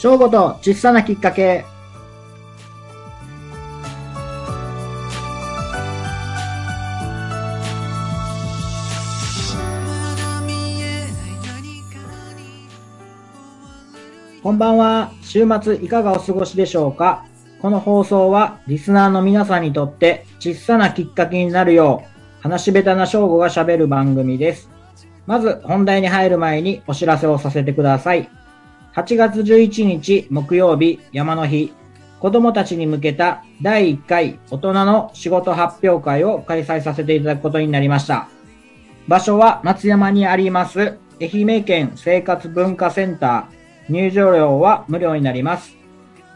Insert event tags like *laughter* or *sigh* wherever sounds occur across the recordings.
正午と小さなきっかけ。こんばんは。週末いかがお過ごしでしょうかこの放送はリスナーの皆さんにとって小さなきっかけになるよう話し下手な正午が喋る番組です。まず本題に入る前にお知らせをさせてください。8月11日木曜日山の日、子供たちに向けた第1回大人の仕事発表会を開催させていただくことになりました。場所は松山にあります愛媛県生活文化センター。入場料は無料になります。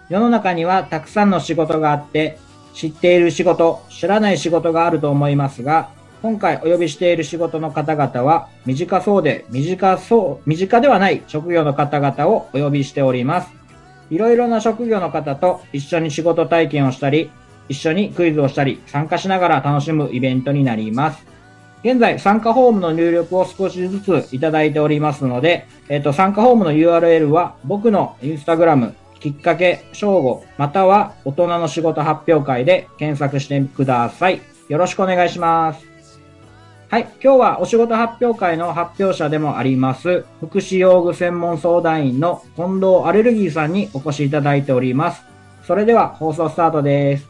世の中にはたくさんの仕事があって、知っている仕事、知らない仕事があると思いますが、今回お呼びしている仕事の方々は、短そうで、短そう、身近ではない職業の方々をお呼びしております。いろいろな職業の方と一緒に仕事体験をしたり、一緒にクイズをしたり、参加しながら楽しむイベントになります。現在、参加フォームの入力を少しずついただいておりますので、えっ、と、参加フォームの URL は僕のインスタグラム、きっかけ、正午、または大人の仕事発表会で検索してください。よろしくお願いします。はい。今日はお仕事発表会の発表者でもあります、福祉用具専門相談員の近藤アレルギーさんにお越しいただいております。それでは放送スタートです。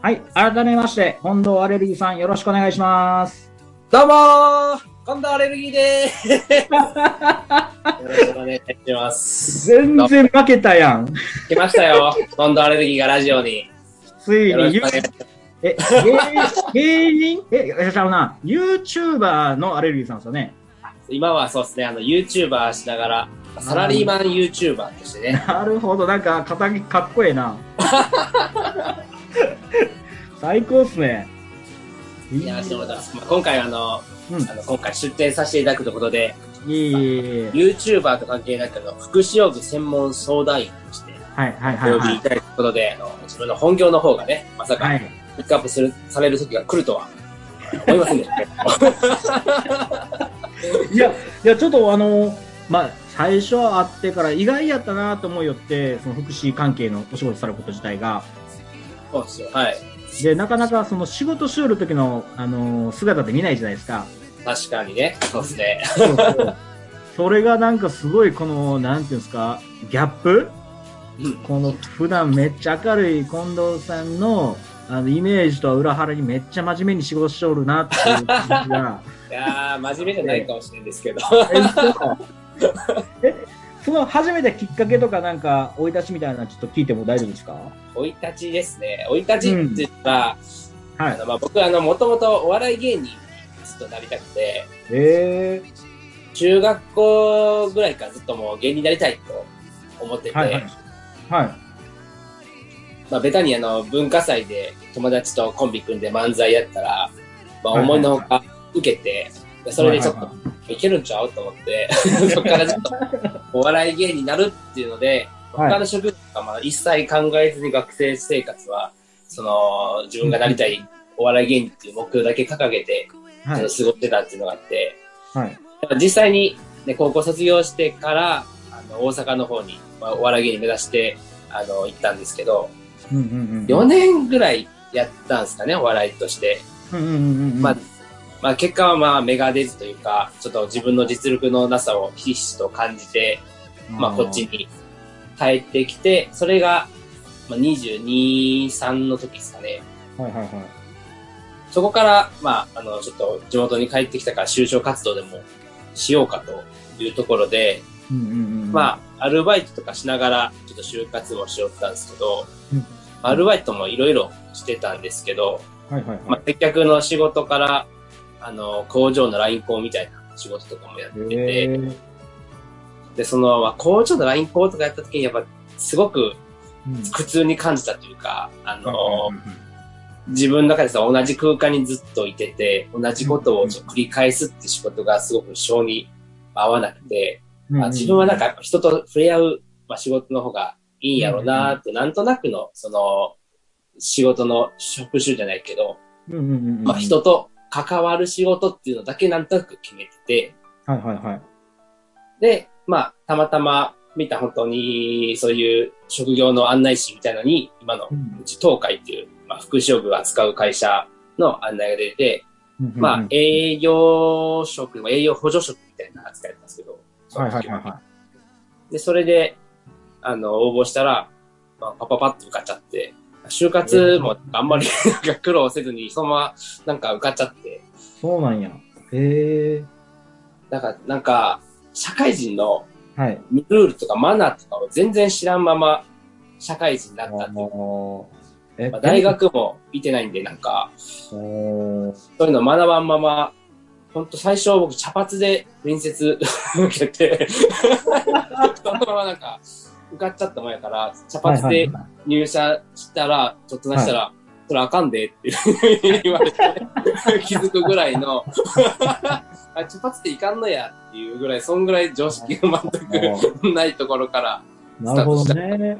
はい。改めまして、近藤アレルギーさんよろしくお願いします。どうもー近藤アレルギーでーす *laughs* よろしくお願いします。全然負けたやん。来ましたよ。近藤アレルギーがラジオに。ついに。え、芸芸人？*laughs* え、ちゃうな。YouTuber のアレルギーさんですよね。今はそうですね、あの、YouTuber しながら、サラリーマン YouTuber としてね。*laughs* なるほど。なんか、肩着かっこええな。最高っすね。いやー、そうだ。まあ、今回あの、うんあの、今回出展させていただくということで、いえいえいえ。YouTuber と関係なく、あの、福祉用具専門相談員として、はいはいおはいはい。呼びいただくことで、あの、自分の本業の方がね、まさか、はい。ピックアップする、される時が来るとは、思いませんでしたけど。*laughs* いや、いや、ちょっとあの、まあ、最初会ってから意外やったなと思いよって、その福祉関係のお仕事されること自体が。そうですよ。はい。で、なかなかその仕事しよる時の、あの、姿って見ないじゃないですか。確かにね。そうですね。そうそうそれがなんかすごいこの、なんていうんですか、ギャップ？うんこの普段めっちゃ明るい近藤さんのあのイメージとは裏腹にめっちゃ真面目に仕事しおるなっていう感じが。*laughs* いやー、真面目じゃないかもしれないですけど。えその？初めてきっかけとかなんか、生い立ちみたいなのちょっと聞いても大丈夫ですか？生い立ちですね。生い立ちって言ったら、はい。あのまあ、僕、あの、もともとお笑い芸人にずっとなりたくて、え中学校ぐらいからずっともう芸人になりたいと思ってー、て、はいはい。はい。まあ、ベタにあの、文化祭で友達とコンビ組んで漫才やったら、まあ、思いのほか受けて、でそれでちょっと、いけるんちゃうと思って、*laughs* そこからずっとお笑い芸人になるっていうので、はい他の職業とかまあ一切考えずに学生生活は、その、自分がなりたいお笑い芸人っていう目標だけ掲げて、はい。過ごしてたっていうのがあって、はい。実際に、ね、高校卒業してから、あの、大阪の方に、まあ、お笑い芸人目指して、あの、行ったんですけど、うんうんうん。4年ぐらいやったんですかね、お笑いとして。うんうんうんうん。まあ、まあ、結果はまあ、芽が出ずというか、ちょっと自分の実力のなさをひしひしと感じて、まあ、こっちに帰ってきて、それが、まあ、22、3の時ですかね。はいはいはい。そこから、まあ、あの、ちょっと地元に帰ってきたから就職活動でもしようかというところで、うんうんうん。まあ、アルバイトとかしながら、ちょっと就活もしよったんですけど、うんアルバイトもいろいろしてたんですけど、あ、はいはいまあ、はい。接客の仕事から、あの、工場のライン工みたいな仕事とかもやってへて、ーで、その、まあ、工場のライン工とかやった時に、やっぱ、すごくうん苦痛に感じたというか、あの、はい自分の中でさ、同じ空間にずっといてて、同じことを繰り返すって仕事がすごく性に合わなくて、まあ、自分はなんか人と触れ合う、まあ、仕事の方がいいんやろうなって、なんとなくの、その、仕事の職種じゃないけど。まあ人と関わる仕事っていうのだけなんとなく決めてて、はいはいはい。で、まあ、たまたま見た本当に、そういう職業の案内誌みたいなのに、今のうんうち東海っていう、まあ、福祉用具を扱う会社の案内が出て、まあ、営業職、営業補助職みたいな扱いだったんですけど、はいはいはいはで、それで、あの、応募したら、まあ、パパパッと受かっちゃって、就活もあんまり *laughs* 苦労せずに、そのままなんか受かっちゃって、い。そうなんや。へえ。なんか、なんか、社会人のはい。ルールとかマナーとかを全然知らんまま社会人になったっていう。えまあ、大学も行ってないんで、なんか、そういうの学ばんまま、ほんと最初僕茶髪で面接 *laughs* 受けて、*laughs* そのままなんか、受かっちゃったもんやから、茶髪ではい入社したら、ちょっとなしたら、それあかんでって言われて、*laughs* 気づくぐらいの、あ茶髪っていかんのやっていうぐらい、そんぐらい常識が全くないところから、なるほどね。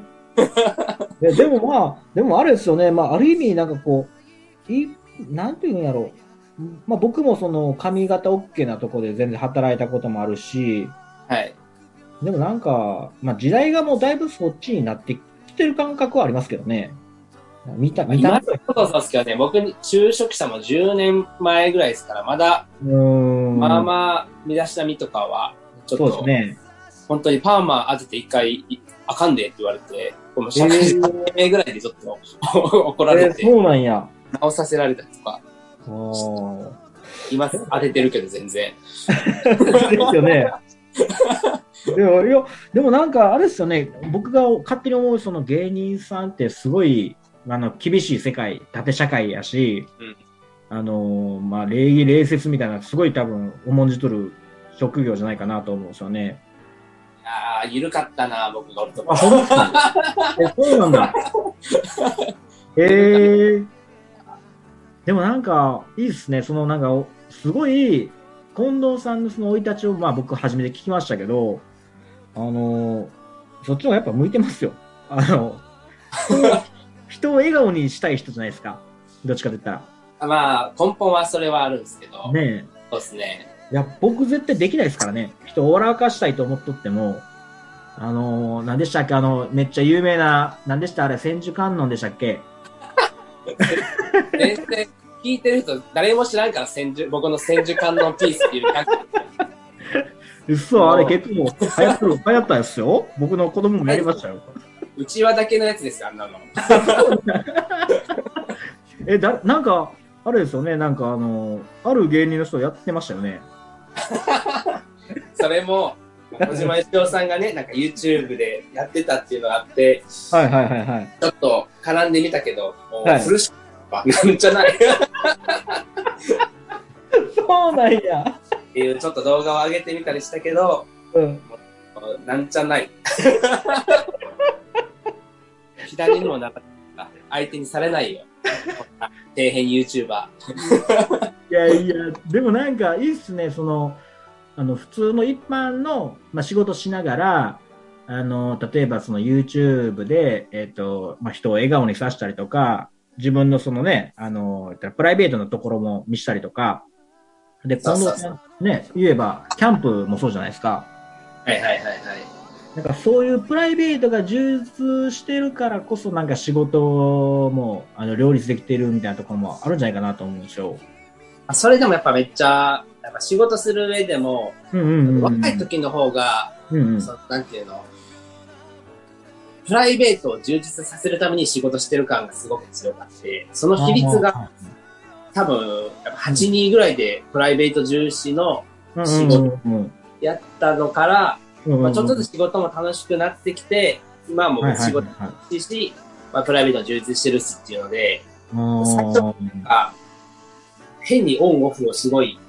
えでもまあ、でもあれですよね。まあ、ある意味、なんかこう、いなんていうんやろう。まあ、僕もその髪型 OK なとこで全然働いたこともあるし、はい。でもなんか、まあ、時代がもうだいぶそっちになってきてる感覚はありますけどね。見た、見た今のことそうですけどね、僕に就職したも10年前ぐらいですから、まだ、うーん。まあまあ、身だしなみとかは、ちょっそうですと、ね。本当にパーマ当てて一回、いあかんでって言われて、この社会人3年ぐらいでちょっと *laughs* 怒らえれて、そうなんや。直させられたりとか、今当ててるけど全然。ですよね。*laughs* でも、いや、でもなんか、あれですよね、僕が勝手に思うその芸人さんってすごい、あの、厳しい世界、縦社会やし、うんあの、まあ、礼儀礼節みたいな、すごい多分、重んじとる職業じゃないかなと思うんですよね。ああ、緩かったな、僕がおるとこそうなんだ。えー。でもなんか、いいっすね。そのなんか、おすごい、近藤さんのその生い立ちを、まあ僕初めて聞きましたけど、あの、そっちの方がやっぱ向いてますよ。あの、人を笑顔にしたい人じゃないですか。どっちかと言ったら。まあ、根本はそれはあるんですけど、ねそうですね。え。いや、僕絶対できないですからね。人を笑かしたいと思っとっても、あの、何でしたっけ？あの、めっちゃ有名な、何でした？あれ、千手観音でしたっけ？*laughs* 全然聞いてる人、誰も知らんから、千手僕の千手観音ピースっていうギャグ嘘、あれ結構流行った、流行ったですよ。僕の子供もやりましたよ。うちわだけのやつですよ、あんなの。*laughs* え、だ、なんか、あれですよね、なんかあの、ある芸人の人やってましたよね。*laughs* それも、小島よしおさんがね、なんか YouTube でやってたっていうのがあって、はいはいはいはい。ちょっと絡んでみたけど、もうはいフルシはなんじゃないっ *laughs* そうなんや。ていうちょっと動画を上げてみたりしたけど、うん。なんじゃない。*laughs* 左にもなかった。相手にされないよ。底辺 YouTuber。いやいや、でもなんかいいっすね、その、あの、普通の一般の、まあ、仕事しながら、あの、例えばその YouTube で、えっ、と、まあ、人を笑顔にさせたりとか、自分のそのね、あの、プライベートのところも見したりとか、で、今度ね、言えば、キャンプもそうじゃないですか。はいはいはいはい。なんかそういうプライベートが充実してるからこそなんか仕事もあの両立できてるみたいなところもあるんじゃないかなと思うんですよ。あそれでもやっぱめっちゃ、やっぱ仕事する上でも。若い時の方が、うんうん。そのなんていうの、プライベートを充実させるために仕事してる感がすごく強かって、その比率が多分、やっぱ8人ぐらいでプライベート重視のうん仕事やったのから、まあ、ちょっとずつ仕事も楽しくなってきて、今はも仕事はいし、まあ、プライベートも充実してるしっていうので、あー。あ変にオンオフをすごい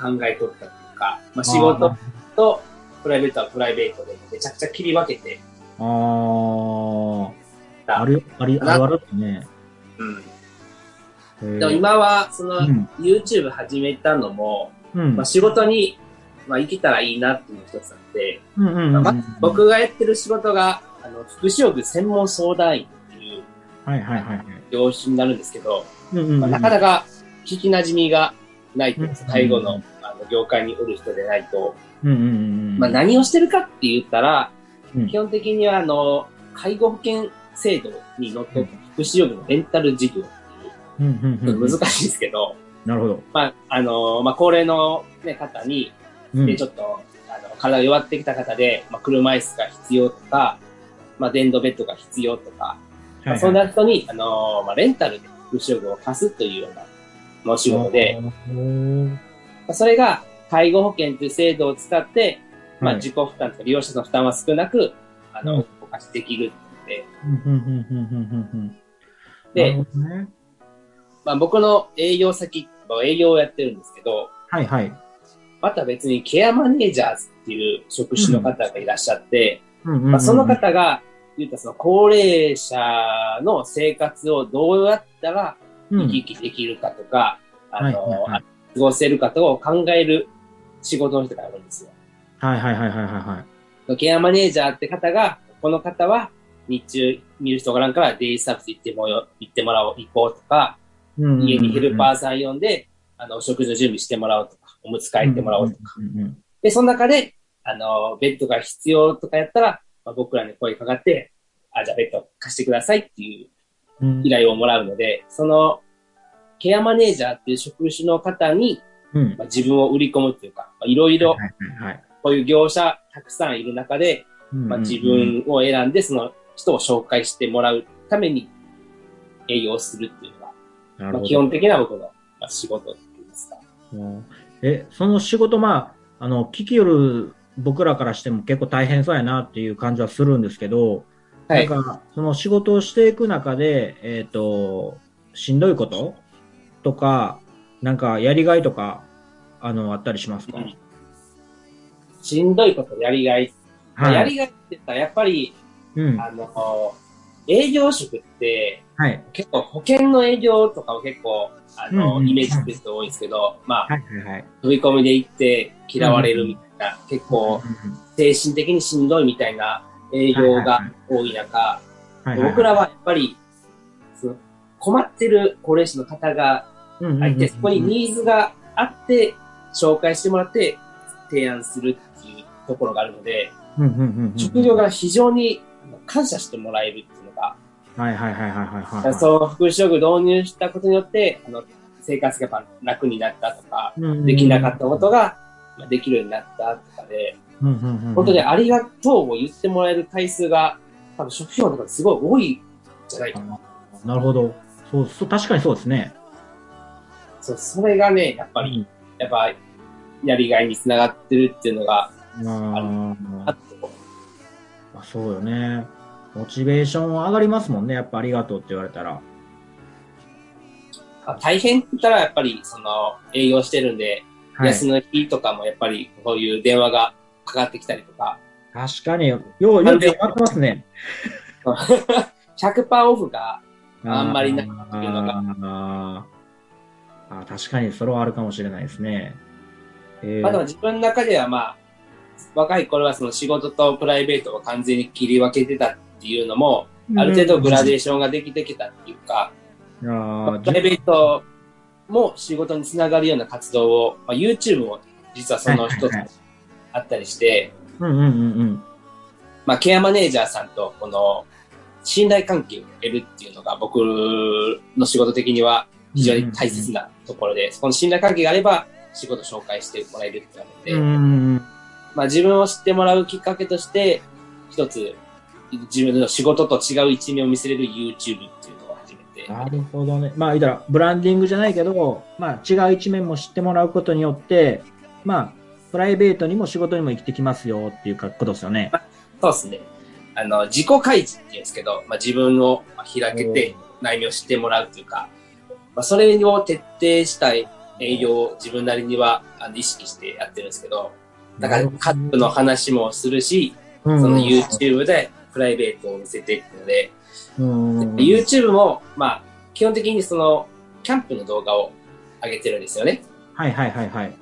考えとったっていうか、まあ、仕事とプライベートはプライベートでめちゃくちゃ切り分けて、あー。あるありあるあるね。うん。でも今は、その、うん。YouTube 始めたのも、うん。まあ、仕事に、まあ、生きたらいいなっていうのが一つあって、うんうんうん。まあ僕がやってる仕事が、あの、福祉用具専門相談員っていうはいはいはいはい。業種になるんですけど、うんうんうん。まあ、なかなか聞き馴染みがないと介護のあの業界におる人でないと、うんうんうんうん。まあ、何をしてるかって言ったら、うん基本的にはあの、介護保険制度にのっとった福祉用具のレンタル事業っていう。難しいんですけど、なるほど。まあ、あの、まあ、高齢の、ね、方に、うんで、ちょっと、あの、体が弱ってきた方で、まあ、車椅子が必要とか、まあ、電動ベッドが必要とか、まあ、そんな人に、あの、まあ、レンタルで福祉用具を貸すというような、まあお仕事で、、それが、介護保険という制度を使って、まあ、はい。自己負担とか利用者の負担は少なく、あの、うん。お貸しできるので、うんうんうんうんうんうんうん。でまあ、僕の営業先、まあ営業をやってるんですけど、はいはい。また別にケアマネージャーズっていう職種の方がいらっしゃって、まあ、その方が、言ったらその高齢者の生活をどうやったらうん生き生きできるかとか、あの、はいはいはい過ごせるかとを考える仕事の人がいるんですよ。はいはいはいはいはいはい。ケアマネージャーって方が、この方は日中見る人がおらんからデイサービス行ってもよ、行ってもらおう、行こうとか、家にヘルパーさん呼んで、あの、お食事の準備してもらおうとか、おむつ替えてもらおうとか。うんうんで、その中で、あの、ベッドが必要とかやったら、まあ、僕らに声かかって、あ、じゃあベッド貸してくださいっていううん依頼をもらうので、その、ケアマネージャーっていう職種の方に、うんまあ、自分を売り込むっていうか、まあ、いろいろこういう業者たくさんいる中で、まあ、自分を選んでその人を紹介してもらうために営業するっていうのが、まあ、基本的な僕のまあ仕事っていうんですか。うんえ、その仕事、まあ、あの、聞きよる僕らからしても結構大変そうやなっていう感じはするんですけど、はい。なんか、その仕事をしていく中で、えっ、と、しんどいこととか、なんか、やりがいとか、あの、あったりしますか、うんしんどいこと、やりがい。まあやりがいって言ったら、やっぱり、うん。あの、営業職って、はい。結構保険の営業とかを結構、あの、うんうんイメージする人多いんですけど、まあ、はいはいはい。飛び込みで行って嫌われるみたいな、結構、精神的にしんどいみたいな営業が多い中、はいはいはい僕らはやっぱり、その困ってる高齢者の方がいて、そこにニーズがあって、紹介してもらって提案するっていうところがあるので、職業が非常に感謝してもらえるっていうのが、はいはいはいはいはいはい。そう、福祉職導入したことによって、あの、生活がやっぱ楽になったとか、うんできなかったことが、まあできるようになったとかで、本当にありがとうを言ってもらえる回数が、多分職業の中ですごい多いんじゃないかな。なるほど。そう、そう、確かにそうですね。そう、それがね、やっぱり、やっぱ、やりがいにつながってるっていうのがうんああって、まあ、そうよね。モチベーション上がりますもんね。やっぱありがとうって言われたら。あ大変って言ったらやっぱり、その、営業してるんで、はい。休みの日とかもやっぱり、こういう電話がかかってきたりとか、確かに。よう、よう電話ってますね。*laughs* 100%オフがあんまりないっていうのがあ確かにそれはあるかもしれないですね。えー。まあでも自分の中ではまあ、若い頃はその仕事とプライベートを完全に切り分けてたっていうのも、ある程度グラデーションができてきたっていうか、あー。プライベートも仕事につながるような活動を、まあ、YouTube も実はその一つあったりして、うんうんうんうん。まあケアマネージャーさんとこの信頼関係を得るっていうのが僕の仕事的には非常に大切なところで、その信頼関係があれば仕事紹介してもらえるってなので、まあ自分を知ってもらうきっかけとして、一つ自分の仕事と違う一面を見せれる YouTube っていうのを始めて、なるほどね。まあ、言ったら、ブランディングじゃないけど、まあ、違う一面も知ってもらうことによって、まあ、プライベートにも仕事にも生きてきますよっていうことですよね。そうですね。あの、自己開示っていうんですけど、まあ自分を開けて内面を知ってもらうというか、まあそれを徹底したい営業を自分なりにはあの意識してやってるんですけど、だからカップの話もするし、そその YouTube でプライベートを見せていくので、うん、YouTube も、まあ、基本的にその、キャンプの動画を上げてるんですよね。はいはいはいはい。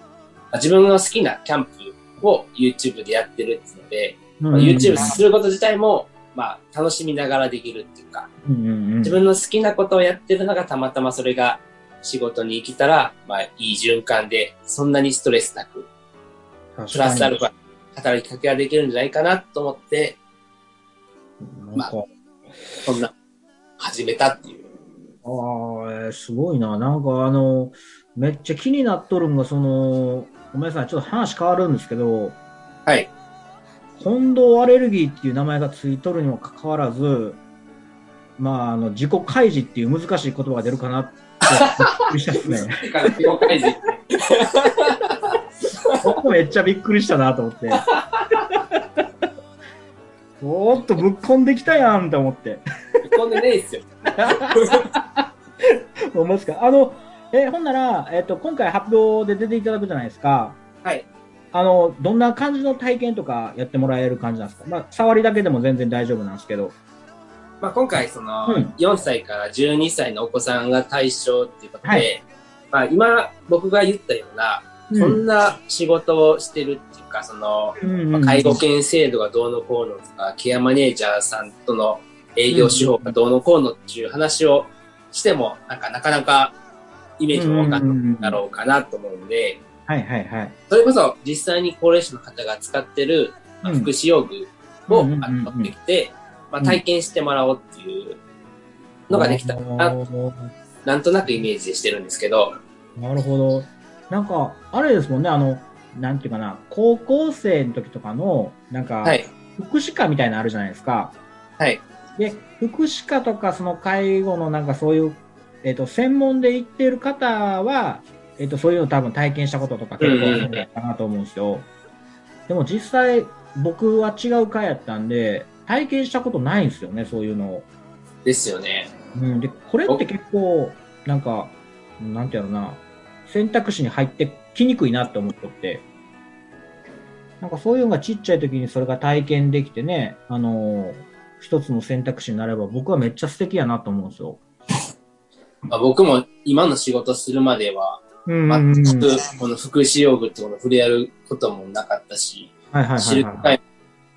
自分の好きなキャンプを YouTube でやってるっていうので、うんまあ YouTube すること自体も、まあ、楽しみながらできるっていうか、うんうんうん。自分の好きなことをやってるのがたまたまそれが仕事に生きたら、まあ、いい循環で、そんなにストレスなく、プラスアルファ、働きかけができるんじゃないかなと思って、なんか、そんな、始めたっていう。ああ、えーすごいな。なんかあの、めっちゃ気になっとるんが、その、ごめんなさい、ちょっと話変わるんですけど、はい。近藤アレルギーっていう名前がついとるにもかかわらず、まあ、あの、自己開示っていう難しい言葉が出るかなって、びっくりしたですね。だから自己開示僕もめっちゃびっくりしたなと思って。おーっとぶっこんできたやんって思って。こんでねえっすよ。*laughs* 思いますか？あの、え、ほんなら、えっ、と、今回発表で出ていただくじゃないですか。はい。あの、どんな感じの体験とかやってもらえる感じなんですか？まあ、触りだけでも全然大丈夫なんですけど。まあ、今回、その、うん。4歳から12歳のお子さんが対象っていうことで、はい。まあ、今、僕が言ったような、そんな仕事をしてるっていうか、その、うんまあ介護犬制度がどうのこうのとか、ケアマネージャーさんとの営業手法がどうのこうのっていう話をしても、なんかなかなかイメージもわかんないだろうかなと思うんで、はいはいはい。それこそ実際に高齢者の方が使ってる、福祉用具を持ってきて、まあ、体験してもらおうっていうのができたらな、なんとなくイメージでしてるんですけど、なるほど。なんか、あれですもんね、あの、なんていうかな、高校生の時とかの、なんか、はい。福祉課みたいなのあるじゃないですか。はい。で、福祉課とかその介護のなんかそういう、えっ、と、専門で行っている方は、えっ、と、そういうの多分体験したこととか結構あるんかなと思うんですよ。でも実際、僕は違う会やったんで、体験したことないんですよね、そういうのを。ですよね。うん。で、これって結構、なんか、なんていうのな、選択肢に入ってきにくいなって思っとって。なんかそういうのがちっちゃい時にそれが体験できてね、あの一つの選択肢になれば僕はめっちゃ素敵やなと思うんですよ。まあ、僕も今の仕事するまでは、うん全くこの福祉用具ってもの触れ合うこともなかったし、知。る機会、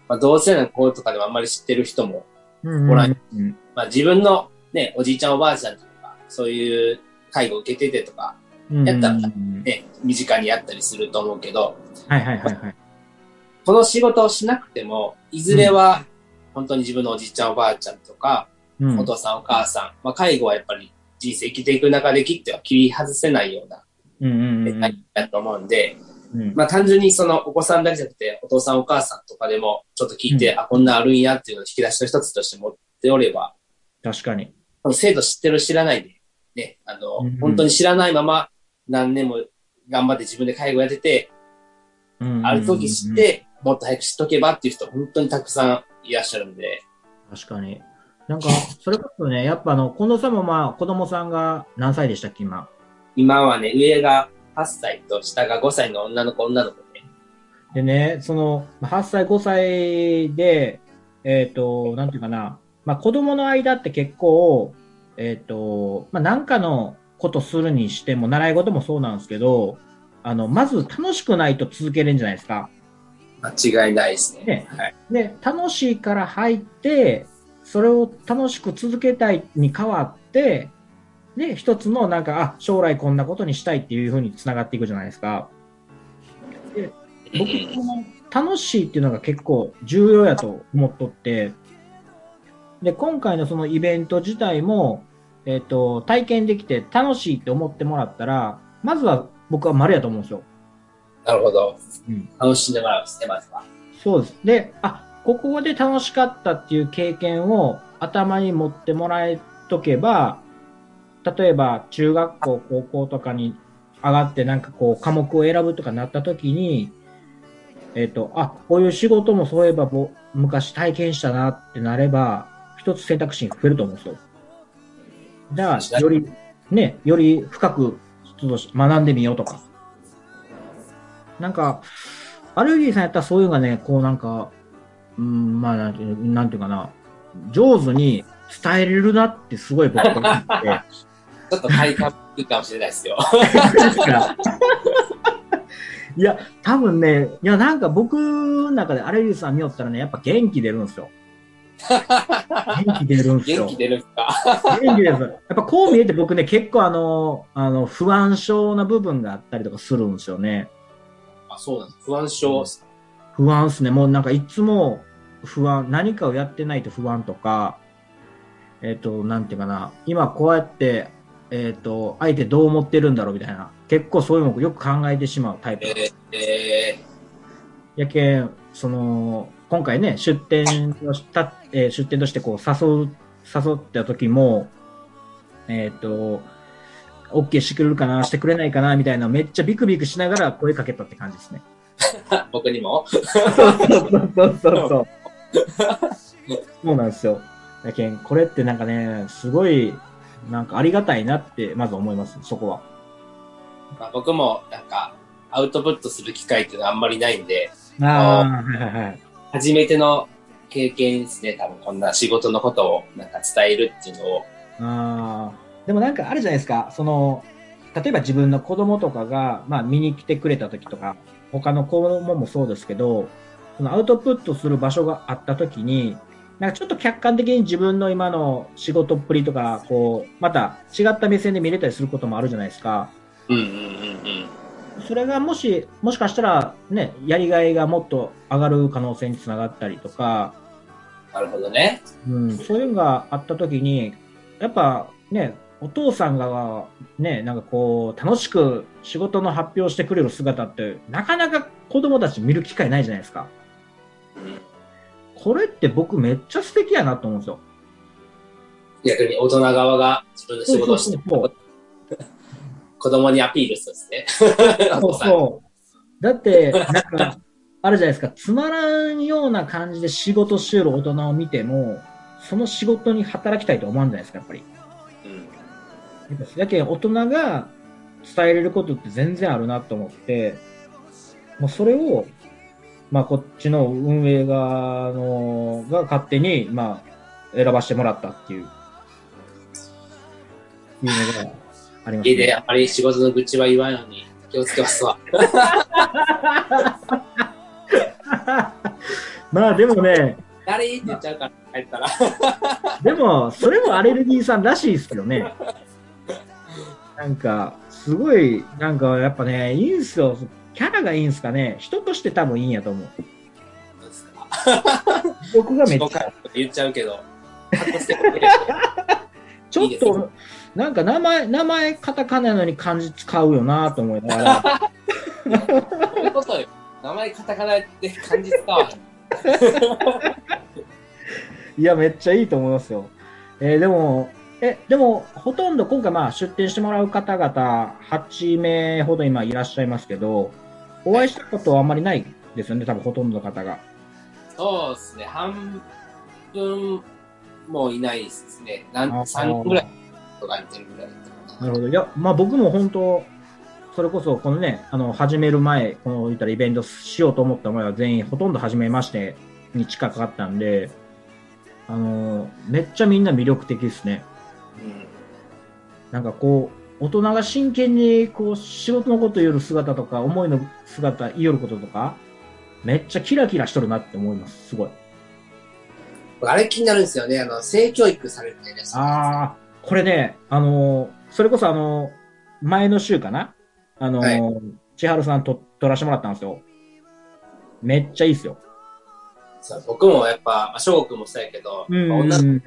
まあ、同世代の子とかでもあんまり知ってる人も、うんおらん。うんまあ、自分のね、おじいちゃんおばあちゃんとか、そういう介護を受けててとか、うんやったらうんね、身近にあったりすると思うけど。この仕事をしなくても、いずれは本当に自分のおじいちゃんおばあちゃんとか、うん。お父さんお母さん、まあ、介護はやっぱり人生生きていく中で切っては切り外せないような、だと思うんで、うんまあ単純にそのお子さんだけじゃなくて、お父さんお母さんとかでもちょっと聞いて、あ、こんなんあるんやっていうのを引き出しの一つとして持っておれば、確かに。制度知ってる知らないで、ね、あの、うんうん本当に知らないまま何年も頑張って自分で介護やってて、うんある時知っ、て、もっと早く知っとけばっていう人本当にたくさんいらっしゃるんで、確かに。なんか、それこそね、やっぱあの、近藤さんもまあ、子供さんが何歳でしたっけ、今？今はね、上が8歳と下が5歳の女の子、女の子ね。でね、その、まあ8歳、5歳で、えっ、と、なんていうかな、まあ子供の間って結構、えっ、と、まあなんかのことするにしても、習い事もそうなんですけど、あの、まず楽しくないと続けれるんじゃないですか。間違いないですね。ねはい。で、楽しいから入って、それを楽しく続けたいに変わって、で、一つのなんか、あ、将来こんなことにしたいっていうふうにつながっていくじゃないですか。で、僕、この楽しいっていうのが結構重要やと思っとって、で、今回のそのイベント自体も、えっ、と、体験できて楽しいって思ってもらったら、まずは僕は丸やと思うんですよ。なるほど。うん楽しんでもらうんですね、まずは。そうです。で、あ、ここで楽しかったっていう経験を頭に持ってもらえとけば、例えば中学校、高校とかに上がってなんかこう科目を選ぶとかなった時に、えっ、と、あ、こういう仕事もそういえばぼ昔体験したなってなれば、一つ選択肢が増えると思うんですよ。じゃあ、より、ね、より深くちょっと学んでみようとか。なんか、アレルギーさんやったらそういうのがね、こうなんか、うん、まあなんていう、なんていうかな、上手に伝えれるなってすごい僕は思って。ちょっと体感いいかもしれないですよ。いや、多分ね、いやなんか僕の中でアレルギーさん見よったらね、やっぱ元気出るんですよ。元気出るんですよ。元気出るんすか？元気です。やっぱこう見えて僕ね、結構あの、あの、不安症な部分があったりとかするんですよね。あ、そうなんです。不安症。不安っすね。もうなんかいつも不安、何かをやってないと不安とか、えっ、と、なんていうかな、今こうやって、えっ、と、相手どう思ってるんだろうみたいな、結構そういうのをよく考えてしまうタイプ。えー、えやけん、その、今回ね、出店をした、えー出店としてこう誘う、誘った時も、えっ、と、OK してくれるかな、してくれないかな、みたいな、めっちゃビクビクしながら声かけたって感じですね。ー、*laughs* 僕にも？そうそうそうそうそう。そうなんですよ。やけん、これってなんかね、すごい、なんかありがたいなって、まず思います、そこは。まあ僕もなんか、アウトプットする機会っていうのはあんまりないんで、あ。初めての経験ですね。多分こんな仕事のことをなんか伝えるっていうのを。ああ、でもなんかあるじゃないですか、その、例えば自分の子供とかが、まあ見に来てくれた時とか、他の子供もそうですけど、そのアウトプットする場所があった時に、なんかちょっと客観的に自分の今の仕事っぷりとか、こう、また違った目線で見れたりすることもあるじゃないですか。うんうんうんうん。それがもし、もしかしたらね、やりがいがもっと上がる可能性につながったりとか、なるほどね。うん、そういうのがあった時に、やっぱね、お父さんがね、なんかこう、楽しく仕事の発表してくれる姿って、なかなか子供たち見る機会ないじゃないですか。うんこれって僕めっちゃ素敵やなと思うんですよ。逆に大人側が自分の仕事をしてそうそう子供にアピールするんですね。お *laughs* そうそう。だって、なんか、あるじゃないですか、つまらんような感じで仕事してる大人を見ても、その仕事に働きたいと思わんじゃないですか、やっぱり。うんやっぱだけど大人が伝えれることって全然あるなと思って、もうそれを、まあこっちの運営側のが勝手に、まあ選ばせてもらったっていう、いうのがあります、家であまり仕事の愚痴は言わんように気をつけますわ。*laughs* まあでもね、誰って言っちゃうから、帰ったら。*laughs* でも、それもアレルギーさんらしいですけどね。なんか、すごい、なんかやっぱね、いいんすよ。キャラがいいんすかね？人として多分いいんやと思う。僕がめっちゃ言っちゃうけど。*laughs* ちょっいいですねと、なんか名前、名前カタカナなのに漢字使うよなと思いながら。そういうことよ。名前カタカナって感じ使わ。いや、めっちゃいいと思いますよ。えーでも、え、でも、ほとんど今回まあ出店してもらう方々、8名ほど今いらっしゃいますけど、お会いしたことはあんまりないですよね、多分ほとんどの方が。そうですね。半分もいないですね。なんあ3人ぐらいとか似てるぐらいな。なるほど。いや、まあ僕も本当、それこそこのね、あの、始める前、この言ったらイベントしようと思った前は全員ほとんど初めましてに近かったんで、あの、めっちゃみんな魅力的ですね。うんなんかこう、大人が真剣にこう仕事のこと言う姿とか、思いの姿言ることとか、めっちゃキラキラしとるなって思います。すごい。あれ気になるんですよね。あの、性教育されるね。ああ、これね、あの、それこそあの、前の週かな？あの、はい千春さんと撮らせてもらったんですよ。めっちゃいいですよ。僕もやっぱ、まあ、翔吾君もそうやけど、女の子じゃない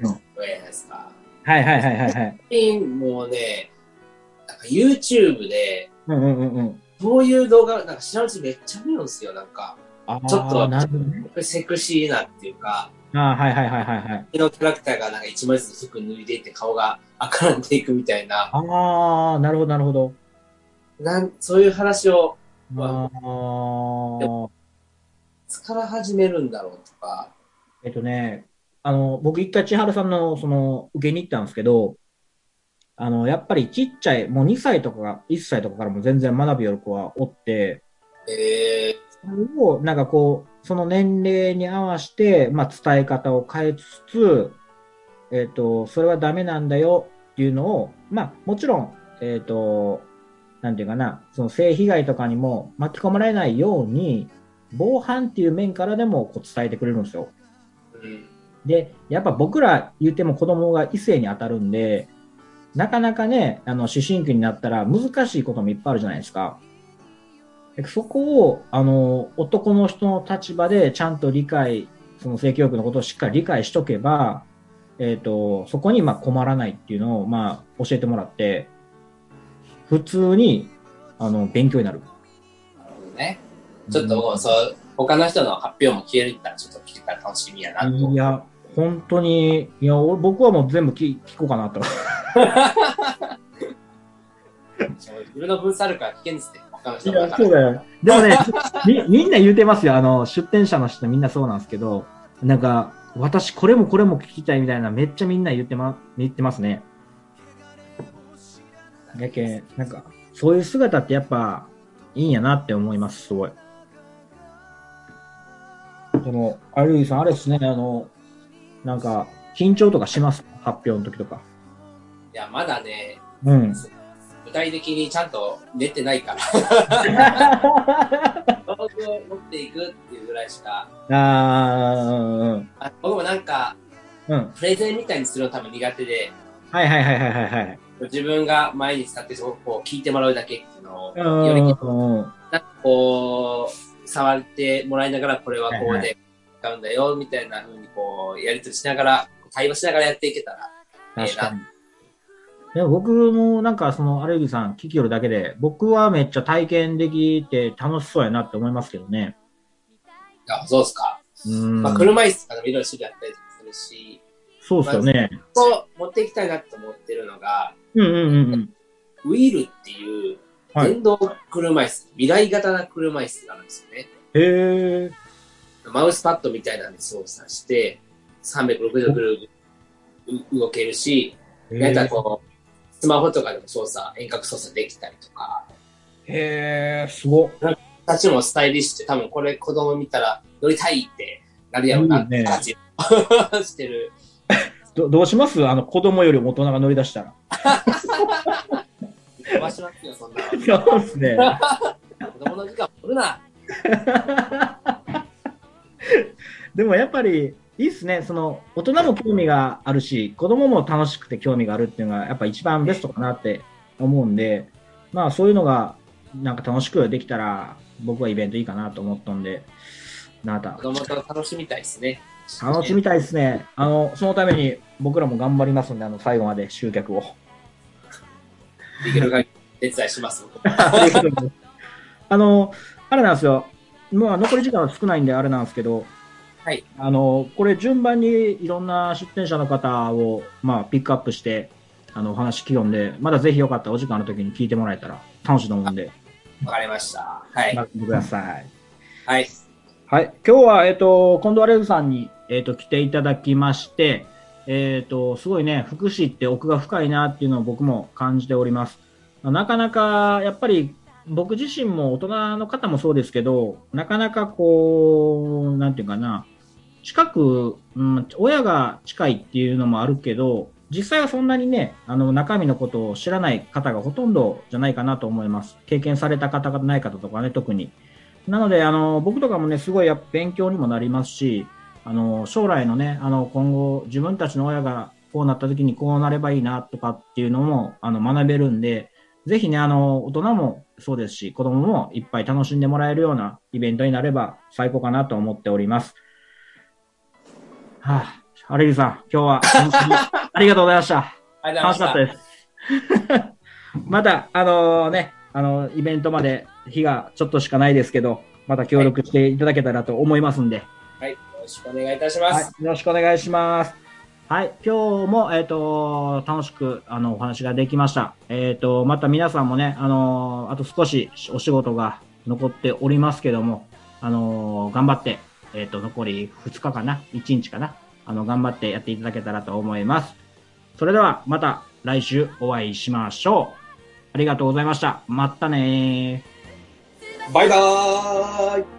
ですか。はいはいはいはいはい。もうね、YouTube で、うんうんうんうん。そういう動画、なんか知らんうちめっちゃ見るんですよ。なんか、あーちょっとなるほどね。セクシーなっていうか、あーはいはいはいはいはい。このキャラクターがなんか一枚ずつ服脱いでいって顔が赤らんでいくみたいな、ああ、なるほどなるほど。なんそういう話をあーいつから始めるんだろうとか、えっとね、あの、僕一回千春さんの、その、受けに行ったんですけど、あの、やっぱりちっちゃい、もう2歳とかが、1歳とかからも全然学びよる子はおって、えそれを、なんかこう、その年齢に合わせて、まあ、伝え方を変えつつ、えっ、と、それはダメなんだよっていうのを、まあ、もちろん、えっ、と、なんていうかな、その性被害とかにも巻き込まれないように、防犯っていう面からでもこう伝えてくれるんですよ。で、やっぱ僕ら言っても子供が異性に当たるんで、なかなかね、あの、思春期になったら難しいこともいっぱいあるじゃないですか。でそこを、あの、男の人の立場でちゃんと理解、その性教育のことをしっかり理解しとけば、えっ、と、そこにまあ困らないっていうのを、まあ、教えてもらって、普通に、あの、勉強になる。なるほどね。ちょっともう、そう、他の人の発表も消えるったら、ちょっと聞けたら楽しみやなと。いや、本当に、いや、俺僕はもう全部聞聞こうかなと。そ *laughs* う自分のブースあるから聞けんですね。他のいや、そうだよ。でもね、み、みんな言うてますよ。あの、出店者の人みんなそうなんですけど、なんか、私これもこれも聞きたいみたいな、めっちゃみんな言ってま、言ってますね。やけん、なんか、そういう姿ってやっぱ、いいんやなって思います、すごい。でも、アルイさん、あれですね、あの、なんか、緊張とかします？発表の時とか。いや、まだね、うん。具体的にちゃんと寝てないから。*laughs* 道具を持っていくっていうぐらいしか。あー、うん。あ僕もなんか、うん。プレゼンみたいにするの多分苦手で、はいはいはいはいはいはい。自分が前に立ってそこう聞いてもらうだけっていうのを、うんよりなんうん。かこう、触ってもらいながらこれはこうはいはで使うんだよ、みたいな風にこう、やりとりしながら、対話しながらやっていけたら、確かに。でも僕もなんかそのアレルギーさん聞きよるだけで、僕はめっちゃ体験できて楽しそうやなって思いますけどね。あ、そうですか。うん。まあ、車椅子とかでもいろいろ種類あったりするし、そうっすよね。そう持っていきたいなと思ってるのが、うんうんうんうん。ウィールっていうはい。電動車椅子、未来型な車椅子があるんですよね。へえ。マウスパッドみたいなんで操作して、360度ぐるぐる動けるし、なんかこう、スマホとかでも操作、遠隔操作できたりとか、へえ、すごっ。形もスタイリッシュで、多分これ子供見たら乗りたいってなるやろうなって感じしてる。*laughs* どどうします？あの子供よりも大人が乗り出したら。*laughs* 飛ばしますよ、そんなの。*laughs* そうですね。子供の時間取るな。*laughs* でもやっぱりいいっすね。その大人も興味があるし、子供も楽しくて興味があるっていうのがやっぱ一番ベストかなって思うんで、まあそういうのがなんか楽しくできたら僕はイベントいいかなと思ったんで、なんか子供と楽しみたいですね。楽しみたいですね。あの、そのために僕らも頑張りますんで、あの最後まで集客を。できる限り手伝いします。*laughs* あの、あれなんですよ。もう残り時間は少ないんであれなんですけど、はい。あの、これ順番にいろんな出店者の方を、まあ、ピックアップして、あの、お話聞きんで、まだぜひよかったらお時間の時に聞いてもらえたら楽しいと思うんで、わかりました。はい。待ってください。はい。はい。今日は、えっ、と、近藤アレルさんに、えっ、と、来ていただきまして、えっ、と、すごいね、福祉って奥が深いなっていうのを僕も感じております。なかなか、やっぱり、僕自身も大人の方もそうですけど、なかなかこう、なんていうかな、近く、うん、親が近いっていうのもあるけど、実際はそんなにね、あの、中身のことを知らない方がほとんどじゃないかなと思います。経験された方がない方とかね、特に。なので、あの、僕とかもね、すごいやっぱ勉強にもなりますし、あの、将来のね、あの、今後、自分たちの親がこうなった時にこうなればいいなとかっていうのも、あの、学べるんで、ぜひね、あの、大人もそうですし、子供もいっぱい楽しんでもらえるようなイベントになれば最高かなと思っております。はあ、アレリさん、今日は *laughs* ありがとうございました。ありがとうございま楽しかったです。また、あのね、あの、イベントまで日がちょっとしかないですけど、また協力していただけたらと思いますんで、した。はい。よろしくお願いいたしまはいす。、よろしくお願いします。はい、今日も、えっ、と、楽しく、あの、お話ができました。えっ、と、また皆さんもね、あの、あと少しお仕事が残っておりますけども、あの、頑張って、えっ、と、残り2日かな ?1 日かな？あの、頑張ってやっていただけたらと思います。それでは、また来週お会いしましょう。ありがとうございました。またね。バイバーイ